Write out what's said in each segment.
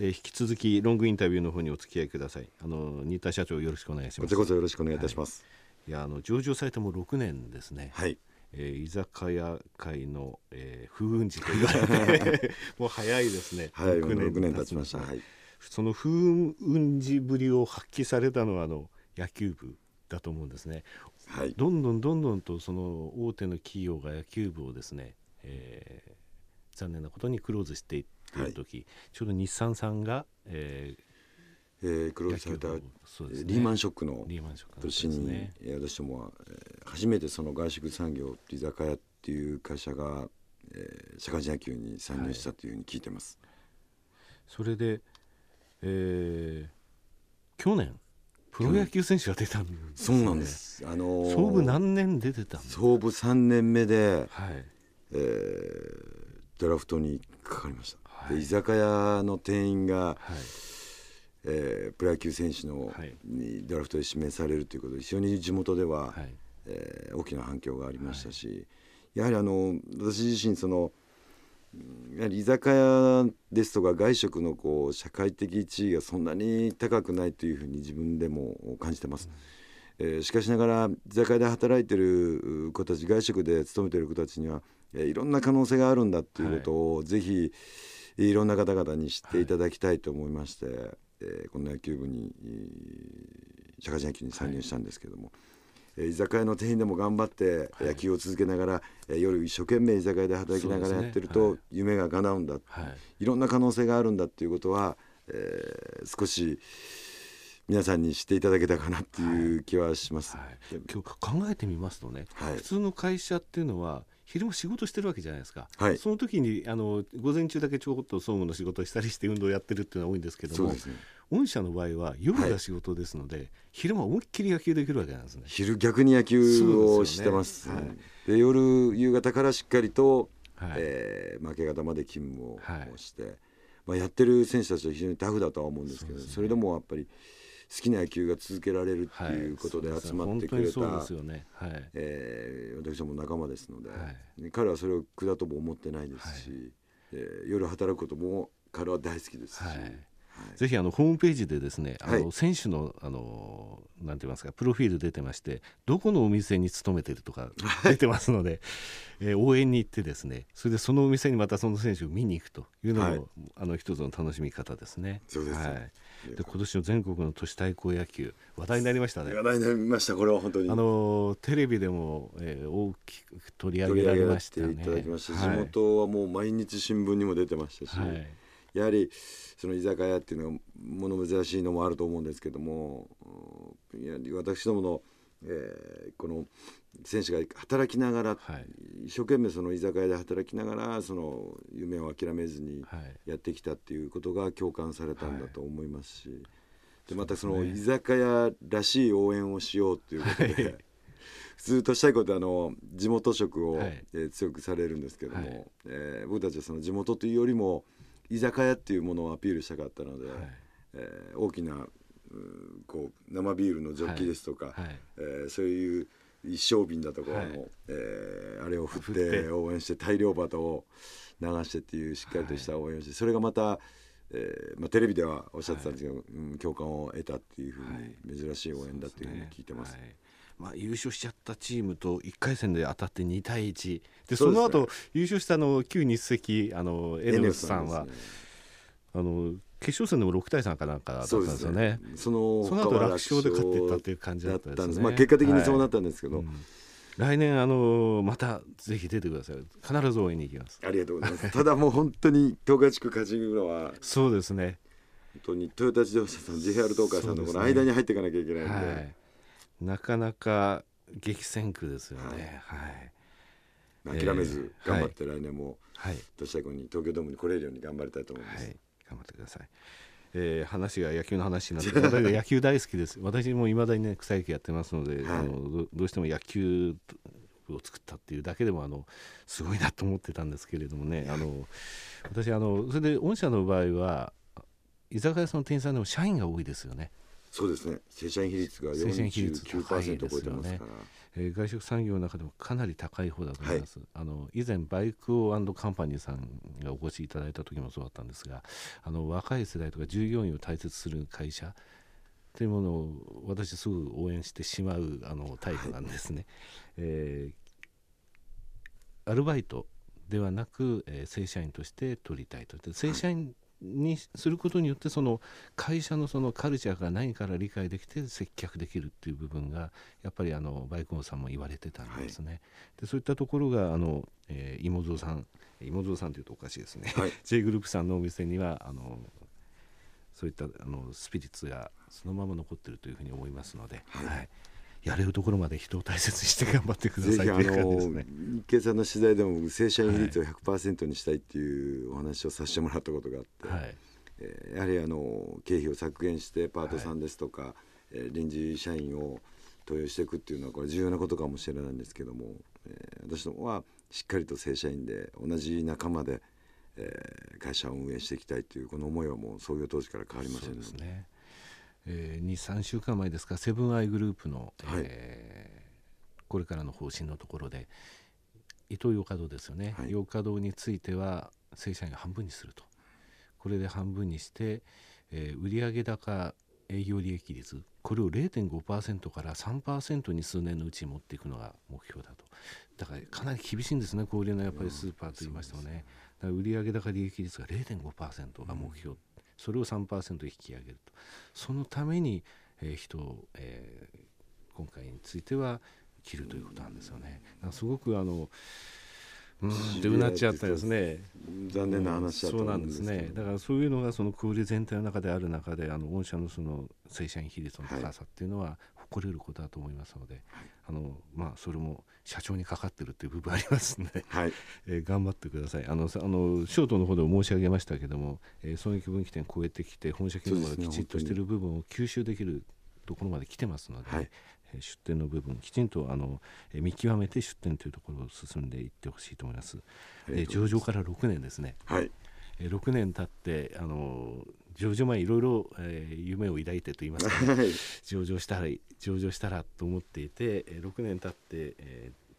えー、引き続きロングインタビューの方にお付き合いください。あの新田社長よろしくお願いします。こちらこそよろしくお願いいたします、はい、いやあの上場されても6年ですね。はい。えー、居酒屋界の、えー、風雲児と言われて もう早いですね。はい6年 ,6 年経ちました、はい、その風雲児ぶりを発揮されたのはあの野球部だと思うんですね、はい、どんどんどんどんとその大手の企業が野球部をですね、えー、残念なことにクローズしていってい。る時、はい、ちょうど日産さんが、えーえー、クローズされた、ね、リーマンショックの年に、ね、私どもは、えー、初めてその外食産業居酒屋っていう会社が、えー、社会人野球に参入したというふうに聞いてます。はい、それで、えー、去年プロ野球選手が出たんです、ね、そうなんです。あのー、総部何年出てたんです総部3年目で、はい、えー、ドラフトにかかりました、はい、居酒屋の店員が、はい。えー、プロ野球選手の、はい、にドラフトで指名されるということで非常に地元では、はい、えー、大きな反響がありましたし、やはりあの私自身そのやはり居酒屋ですとか外食のこう社会的地位がそんなに高くないというふうに自分でも感じてます。うん、えー、しかしながら居酒屋で働いてる子たち外食で勤めている子たちには、えー、いろんな可能性があるんだということを、はい、ぜひいろんな方々に知ってい。ただきたいと思いまして、はい、えー、この野球部に社会人野球に参入したんですけども。はい。居酒屋の店員でも頑張って野球を続けながら、はい、夜一生懸命居酒屋で働きながらやってると、夢が叶うんだ、はい、いろんな可能性があるんだっていうことは、えー、少し皆さんに知っていただけたかなっていう気はします、はい、今日考えてみますとね、普通の会社っていうのは昼も仕事してるわけじゃないですか、はい、その時にあの午前中だけちょこっと総務の仕事をしたりして運動をやってるっていうのは多いんですけども、ね、御社の場合は夜が仕事ですので、はい、昼間思いっきり野球できるわけなんですね。昼逆に野球をしてます、ね。はい、で夜夕方からしっかりと、はい、えー、負け方まで勤務をして、まあ、やってる選手たちは非常にタフだとは思うんですけどそ、れでもやっぱり好きな野球が続けられるっていうことで集まってくれた、はいね。はい。えー、私ども仲間ですので、はい、彼はそれを苦だとも思ってないですし、はい、えー、夜働くことも彼は大好きですし。はいぜひあのホームページでですね、あの選手のあのなんて言いますかプロフィール出てましてどこのお店に勤めてるとか出てますので、えー、応援に行ってですねそれでそのお店にまたその選手を見に行くというのも、はい、あの一つの楽しみ方ですね。そうです、はい。で今年の全国の都市対抗野球話題になりましたね。話題になりましたこれは本当に。あのテレビでも、えー、大きく取り上げられましたね。いただきました、はい、地元はもう毎日新聞にも出てましたし、はいやはりその居酒屋っていうのは物珍しいのもあると思うんですけども私どもの、えー、この選手が働きながら、はい、一生懸命その居酒屋で働きながらその夢を諦めずにやってきたっていうことが共感されたんだと思いますし、はい、でまたその居酒屋らしい応援をしようっていうことで、はい、普通としたいことはあの地元色を、はい、えー、強くされるんですけども、はい、えー、僕たちはその地元というよりも居酒屋っていうものをアピールしたかったので、はい、えー、大きなこう生ビールのジョッキですとか、はい。はい、えー、そういう一升瓶だとかの、はい、えー、あれを振って応援して大量バトを流してっていうしっかりとした応援をして、それがまた、えーまあ、テレビではおっしゃってたんですけど、はい、うん、共感を得たっていうふうに、珍しい応援だっていうふうに聞いてます。まあ、優勝しちゃったチームと1回戦で当たって2対1でその後、ね、優勝したの旧日赤あのエネオスさんは、ね、あの決勝戦でも6対3かなんかだったんですよね。そのその後楽勝で勝ってったっていう感じだったんですね。まあ、結果的にそうなったんですけど、はいうん、来年あのまたぜひ出てください。必ず応援に行きます。ありがとうございます。ただもう本当に東海地区勝ちるのはそうですね。本当にトヨタ自動車さん、JR 東海さんのこの間に入っていかなきゃいけないんで。はいなかなか激戦区ですよね。はい、はい、諦めず頑張って来年も、はい、都市大会に東京ドームに来れるように頑張りたいと思います。はい、頑張ってください。えー、話が野球の話になって私 野球大好きです。私もいまだにね草野球やってますので、はい、あのどうしても野球を作ったっていうだけでもあのすごいなと思ってたんですけれどもね。あの私あのそれで御社の場合は居酒屋さんの店員さんでも社員が多いですよねそうですね。正社員比率が49%超えてますから。えー、外食産業の中でもかなり高い方だと思います、はい、あの以前バイクオカンパニーさんがお越しいただいた時もそうだったんですがあの若い世代とか従業員を大切する会社というものを私すぐ応援してしまうあのタイプなんですね、はい、えー、アルバイトではなく、えー、正社員として取りたいと。正社員にすることによってその会社のそのカルチャーが何から理解できて接客できるっていう部分がやっぱりあのバイクオンさんも言われてたんですね、はい、でそういったところがあの、えー、芋蔵さん芋蔵さんというとおかしいですね、はい、J グループさんのお店にはあのそういったあのスピリッツがそのまま残ってるというふうに思いますので、はい、はいやれるところまで人を大切にして頑張ってくださいという感じですね。日経さんの取材でも正社員比率を100%にしたいっていうお話をさせてもらったことがあって、はい、えー、やはりあの経費を削減してパートさんですとか、はい、えー、臨時社員を登用していくっていうのはこれ重要なことかもしれないんですけども、えー、私どもはしっかりと正社員で同じ仲間で、えー、会社を運営していきたいというこの思いはもう創業当時から変わりませんので。ねえー、23週間前ですかセブンアイグループの、はい、えー、これからの方針のところで伊藤洋華堂ですよね、はい、洋華堂については正社員半分にすると。これで半分にして、えー、売上高営業利益率これを0.5%から3%に数年のうちに持っていくのが目標だと。だからかなり厳しいんですね小売のやっぱりスーパーといいましてもね、だから売上高利益率が0.5%が目標、うんそれを3%引き上げるとそのために、えー、人を、えー、今回については切るということなんですよね。すごくあのうんってうなっちゃったですね。残念な話だと思うんですね。だからそういうのがその小売全体の中である中であの御社のその正社員比率の高さっていうのは誇れることだと思いますので、はい、あのまあそれも社長にかかってるっていう部分ありますので、はい、えー、頑張ってください。あのあのショートの方でも申し上げましたけども、えー、損益分岐点超えてきて本社機能がきちっとしている部分を吸収できるところまで来てますので、はい、え出店の部分きちんとあの、え見極めて出店というところを進んでいってほしいと思います。え上場から6年ですね、はい。え6年経ってあの上場前いろいろ、えー、夢を抱いてと言いますか、ね、上場したら上場したらと思っていて、えー、6年経って、えー、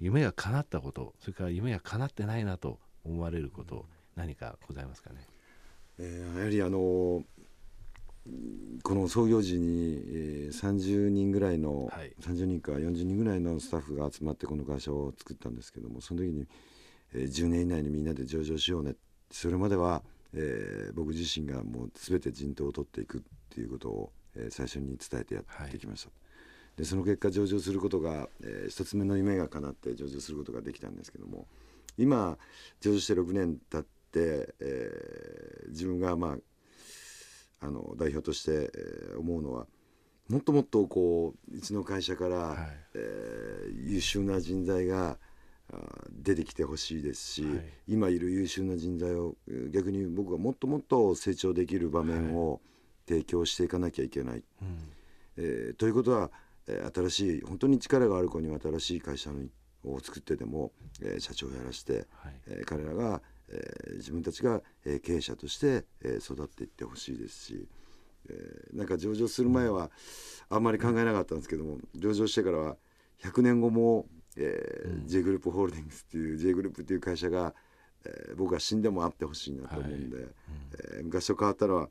夢が叶ったことそれから夢が叶ってないなと思われること何かございますかね、えー、やはりあのこの創業時に、えー、30人ぐらいの、はい、30人か40人ぐらいのスタッフが集まってこの会社を作ったんですけどもその時に、えー、10年以内にみんなで上場しようね。それまではえー、僕自身がもう全て陣頭を取っていくっていうことを、えー、最初に伝えてやってきました、はい、でその結果上場することが、えー、一つ目の夢が叶って上場することができたんですけども今上場して6年経って、えー、自分がまああの代表として、えー、思うのはもっともっとこううちの会社から、はい、えー、優秀な人材が出てきてほしいですし、はい、今いる優秀な人材を逆に僕はもっともっと成長できる場面を提供していかなきゃいけない。はい、えー、ということは、えー、新しい本当に力がある子には新しい会社を作ってでも、えー、社長をやらして、はい、えー、彼らが、えー、自分たちが、えー、経営者として、えー、育っていってほしいですし。えー、なんか上場する前はあんまり考えなかったんですけども上場してからは100年後もえーうん、J グループホールディングスっていう J グループっていう会社が、えー、僕は死んでもあってほしいなと思うんで、はい。うん、えー、昔と変わったのは、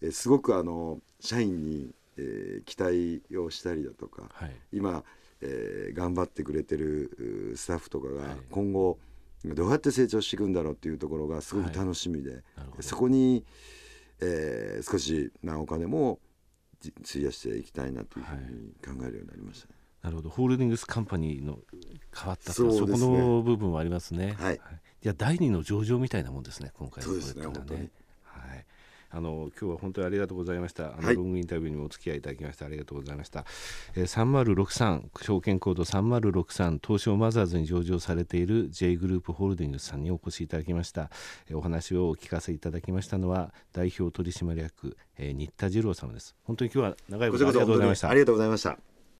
えー、すごくあの社員に、えー、期待をしたりだとか、はい、今、えー、頑張ってくれてるスタッフとかが今後、どうやって成長していくんだろうっていうところがすごく楽しみで、はい、そこに、えー、少しなお金も費やしていきたいなというふうに考えるようになりました、ね。なるほどホールディングスカンパニーの変わったそ,、ね、そこの部分はありますね。はい、じゃ第二の上場みたいなもんですね今回のこれっていうのはね。はいあの今日は本当にありがとうございました。あの、はい、ロングインタビューにもお付き合いいただきましてありがとうございました。えー、3063証券コード3063東証マザーズに上場されている J グループホールディングスさんにお越しいただきました。えー、お話をお聞かせいただきましたのは代表取締役、えー、新田次郎様です。本当に今日は長いことありがとうございました。ありがとうございました。